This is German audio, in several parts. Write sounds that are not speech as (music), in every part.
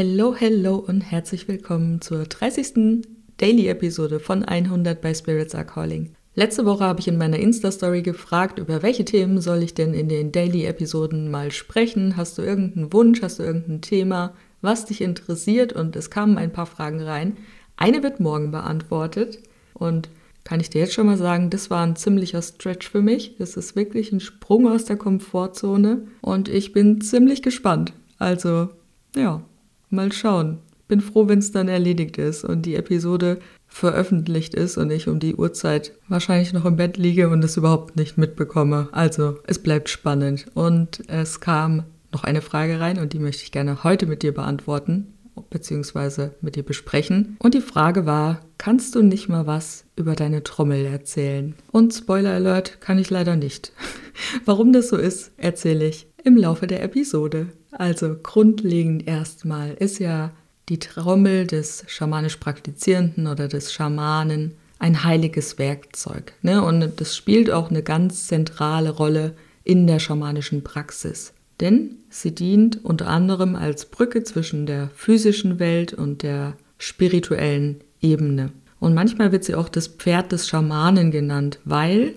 Hello, hello und herzlich willkommen zur 30. Daily-Episode von 100 bei Spirits Are Calling. Letzte Woche habe ich in meiner Insta-Story gefragt, über welche Themen soll ich denn in den Daily-Episoden mal sprechen? Hast du irgendeinen Wunsch? Hast du irgendein Thema, was dich interessiert? Und es kamen ein paar Fragen rein. Eine wird morgen beantwortet und kann ich dir jetzt schon mal sagen, das war ein ziemlicher Stretch für mich. Das ist wirklich ein Sprung aus der Komfortzone und ich bin ziemlich gespannt. Also, ja, mal schauen. Bin froh, wenn es dann erledigt ist und die Episode veröffentlicht ist und ich um die Uhrzeit wahrscheinlich noch im Bett liege und es überhaupt nicht mitbekomme. Also, es bleibt spannend. Und es kam noch eine Frage rein und die möchte ich gerne heute mit dir beantworten beziehungsweise mit dir besprechen. Und die Frage war, kannst du nicht mal was über deine Trommel erzählen? Und Spoiler Alert, kann ich leider nicht. (laughs) Warum das so ist, erzähle ich im Laufe der Episode. Also grundlegend erstmal ist ja die Trommel des schamanisch Praktizierenden oder des Schamanen ein heiliges Werkzeug. Ne? Und das spielt auch eine ganz zentrale Rolle in der schamanischen Praxis denn sie dient unter anderem als Brücke zwischen der physischen Welt und der spirituellen Ebene. Und manchmal wird sie auch das Pferd des Schamanen genannt, weil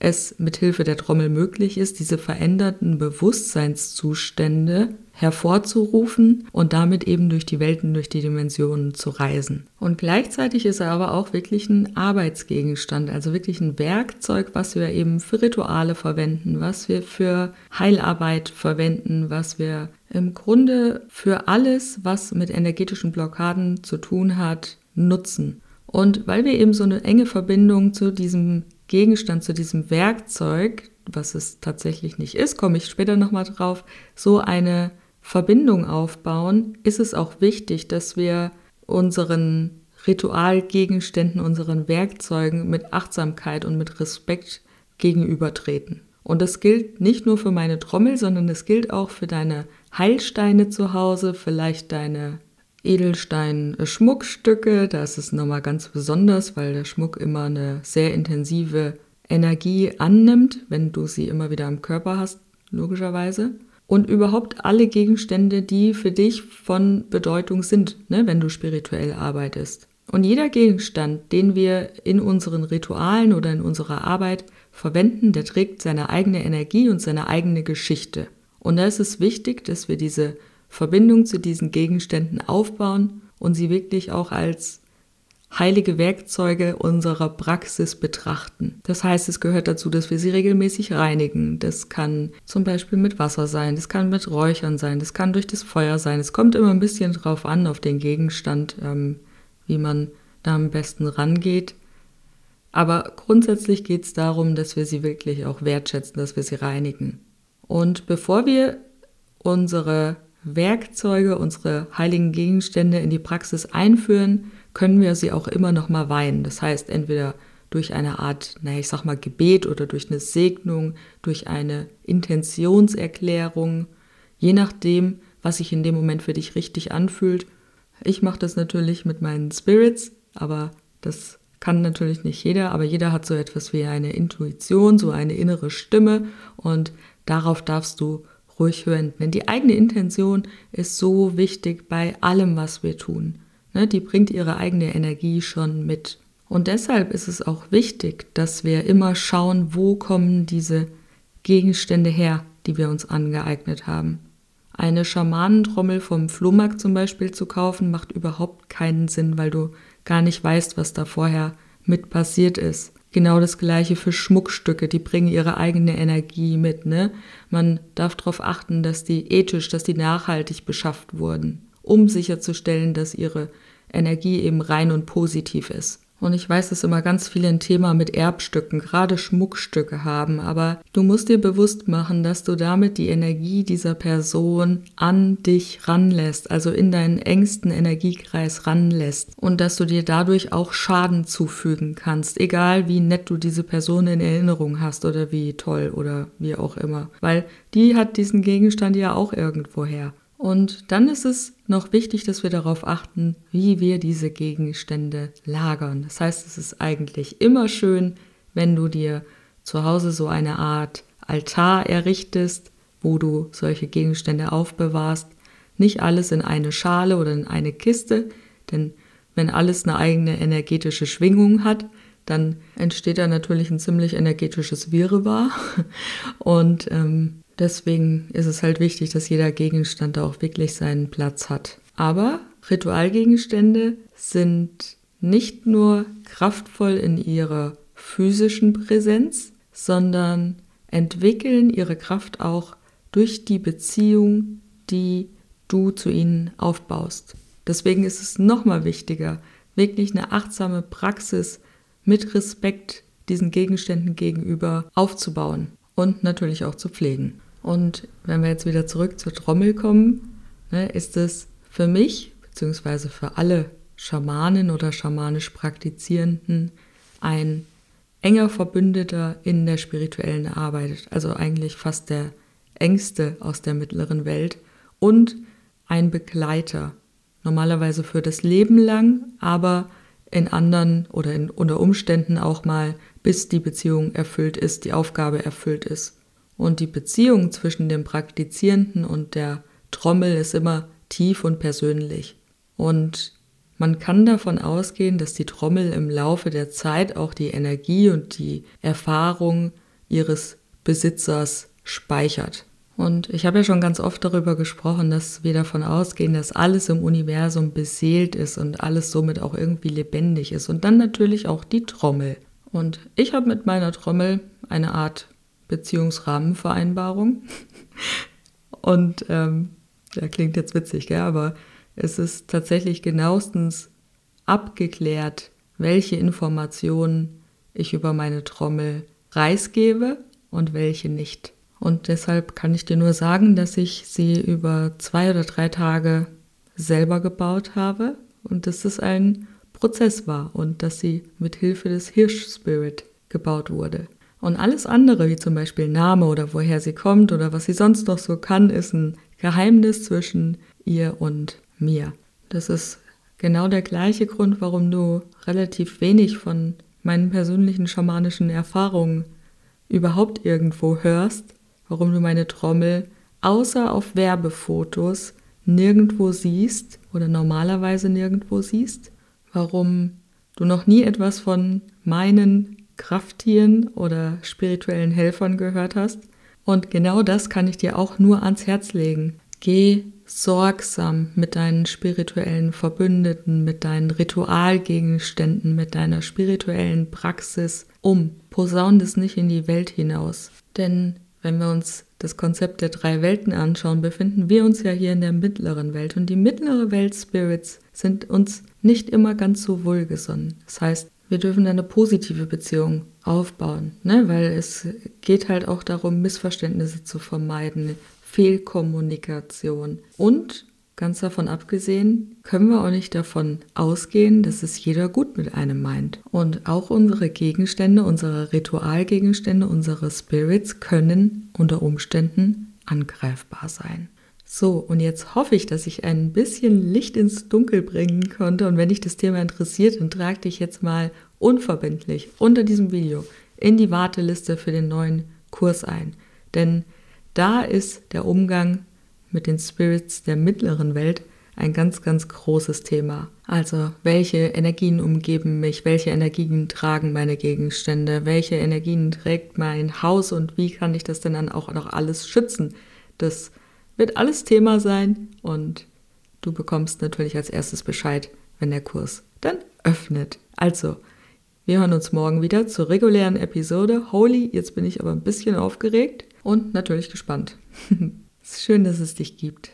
es mit Hilfe der Trommel möglich ist, diese veränderten Bewusstseinszustände hervorzurufen und damit eben durch die Welten, durch die Dimensionen zu reisen. Und gleichzeitig ist er aber auch wirklich ein Arbeitsgegenstand, also wirklich ein Werkzeug, was wir eben für Rituale verwenden, was wir für Heilarbeit verwenden, was wir im Grunde für alles, was mit energetischen Blockaden zu tun hat, nutzen. Und weil wir eben so eine enge Verbindung zu diesem Gegenstand, zu diesem Werkzeug, was es tatsächlich nicht ist, komme ich später nochmal drauf, so eine Verbindung aufbauen, ist es auch wichtig, dass wir unseren Ritualgegenständen, unseren Werkzeugen mit Achtsamkeit und mit Respekt gegenübertreten. Und das gilt nicht nur für meine Trommel, sondern es gilt auch für deine Heilsteine zu Hause, vielleicht deine Edelstein-Schmuckstücke. Da ist es nochmal ganz besonders, weil der Schmuck immer eine sehr intensive Energie annimmt, wenn du sie immer wieder am Körper hast, logischerweise und überhaupt alle Gegenstände, die für dich von Bedeutung sind, ne, wenn du spirituell arbeitest. Und jeder Gegenstand, den wir in unseren Ritualen oder in unserer Arbeit verwenden, der trägt seine eigene Energie und seine eigene Geschichte. Und da ist es wichtig, dass wir diese Verbindung zu diesen Gegenständen aufbauen und sie wirklich auch als heilige Werkzeuge unserer Praxis betrachten. Das heißt, es gehört dazu, dass wir sie regelmäßig reinigen. Das kann zum Beispiel mit Wasser sein, das kann mit Räuchern sein, das kann durch das Feuer sein. Es kommt immer ein bisschen drauf an, auf den Gegenstand, ähm, wie man da am besten rangeht. Aber grundsätzlich geht es darum, dass wir sie wirklich auch wertschätzen, dass wir sie reinigen. Und bevor wir unsere Werkzeuge, unsere heiligen Gegenstände in die Praxis einführen, können wir sie auch immer noch mal weihen. Das heißt, entweder durch eine Art, naja, ich sag mal Gebet oder durch eine Segnung, durch eine Intentionserklärung, je nachdem, was sich in dem Moment für dich richtig anfühlt. Ich mache das natürlich mit meinen Spirits, aber das kann natürlich nicht jeder, aber jeder hat so etwas wie eine Intuition, so eine innere Stimme und darauf darfst du ruhig hören, denn die eigene Intention ist so wichtig bei allem, was wir tun. Ne, die bringt ihre eigene Energie schon mit. Und deshalb ist es auch wichtig, dass wir immer schauen, wo kommen diese Gegenstände her, die wir uns angeeignet haben. Eine Schamanentrommel vom Flohmarkt zum Beispiel zu kaufen, macht überhaupt keinen Sinn, weil du gar nicht weißt, was da vorher mit passiert ist. Genau das gleiche für Schmuckstücke, die bringen ihre eigene Energie mit. Ne? Man darf darauf achten, dass die ethisch, dass die nachhaltig beschafft wurden um sicherzustellen, dass ihre Energie eben rein und positiv ist. Und ich weiß, dass immer ganz viele ein Thema mit Erbstücken, gerade Schmuckstücke haben, aber du musst dir bewusst machen, dass du damit die Energie dieser Person an dich ranlässt, also in deinen engsten Energiekreis ranlässt und dass du dir dadurch auch Schaden zufügen kannst, egal wie nett du diese Person in Erinnerung hast oder wie toll oder wie auch immer, weil die hat diesen Gegenstand ja auch irgendwoher. Und dann ist es noch wichtig, dass wir darauf achten, wie wir diese Gegenstände lagern. Das heißt, es ist eigentlich immer schön, wenn du dir zu Hause so eine Art Altar errichtest, wo du solche Gegenstände aufbewahrst. nicht alles in eine Schale oder in eine Kiste, denn wenn alles eine eigene energetische Schwingung hat, dann entsteht da natürlich ein ziemlich energetisches Wirrwarr. (laughs) Und ähm, deswegen ist es halt wichtig, dass jeder Gegenstand da auch wirklich seinen Platz hat. Aber Ritualgegenstände sind nicht nur kraftvoll in ihrer physischen Präsenz, sondern entwickeln ihre Kraft auch durch die Beziehung, die du zu ihnen aufbaust. Deswegen ist es nochmal wichtiger, wirklich eine achtsame Praxis mit Respekt diesen Gegenständen gegenüber aufzubauen und natürlich auch zu pflegen. Und wenn wir jetzt wieder zurück zur Trommel kommen, ne, ist es für mich, beziehungsweise für alle Schamanen oder schamanisch Praktizierenden, ein enger Verbündeter in der spirituellen Arbeit, also eigentlich fast der engste aus der mittleren Welt und ein Begleiter, normalerweise für das Leben lang, aber in anderen oder in, unter Umständen auch mal, bis die Beziehung erfüllt ist, die Aufgabe erfüllt ist. Und die Beziehung zwischen dem Praktizierenden und der Trommel ist immer tief und persönlich. Und man kann davon ausgehen, dass die Trommel im Laufe der Zeit auch die Energie und die Erfahrung ihres Besitzers speichert. Und ich habe ja schon ganz oft darüber gesprochen, dass wir davon ausgehen, dass alles im Universum beseelt ist und alles somit auch irgendwie lebendig ist. Und dann natürlich auch die Trommel. Und ich habe mit meiner Trommel eine Art Beziehungsrahmenvereinbarung. und ähm, ja, klingt jetzt witzig, gell? aber es ist tatsächlich genauestens abgeklärt, welche Informationen ich über meine Trommel preisgebe und welche nicht. Und deshalb kann ich dir nur sagen, dass ich sie über zwei oder drei Tage selber gebaut habe und dass es ein Prozess war und dass sie mit Hilfe des Hirsch-Spirit gebaut wurde. Und alles andere, wie zum Beispiel Name oder woher sie kommt oder was sie sonst noch so kann, ist ein Geheimnis zwischen ihr und mir. Das ist genau der gleiche Grund, warum du relativ wenig von meinen persönlichen schamanischen Erfahrungen überhaupt irgendwo hörst, warum du meine Trommel außer auf Werbefotos nirgendwo siehst oder normalerweise nirgendwo siehst, warum du noch nie etwas von meinen Krafttieren oder spirituellen Helfern gehört hast. Und genau das kann ich dir auch nur ans Herz legen. Geh sorgsam mit deinen spirituellen Verbündeten, mit deinen Ritualgegenständen, mit deiner spirituellen Praxis um. Posaun das nicht in die Welt hinaus. Denn wenn wir uns das Konzept der drei Welten anschauen, befinden wir uns ja hier in der mittleren Welt. Und die mittlere Welt Spirits sind uns nicht immer ganz so wohlgesonnen. Das heißt, wir dürfen eine positive Beziehung aufbauen, ne? weil es geht halt auch darum, Missverständnisse zu vermeiden, Fehlkommunikation und Ganz davon abgesehen, können wir auch nicht davon ausgehen, dass es jeder gut mit einem meint. Und auch unsere Gegenstände, unsere Ritualgegenstände, unsere Spirits können unter Umständen angreifbar sein. So, und jetzt hoffe ich, dass ich ein bisschen Licht ins Dunkel bringen konnte. Und wenn dich das Thema interessiert, dann trag dich jetzt mal unverbindlich unter diesem Video in die Warteliste für den neuen Kurs ein. Denn da ist der Umgang mit den Spirits der mittleren Welt ein ganz, ganz großes Thema. Also, welche Energien umgeben mich, welche Energien tragen meine Gegenstände, welche Energien trägt mein Haus und wie kann ich das denn dann auch noch alles schützen? Das wird alles Thema sein und du bekommst natürlich als erstes Bescheid, wenn der Kurs dann öffnet. Also, wir hören uns morgen wieder zur regulären Episode. Holy, jetzt bin ich aber ein bisschen aufgeregt und natürlich gespannt. Es (laughs) ist schön, dass es dich gibt.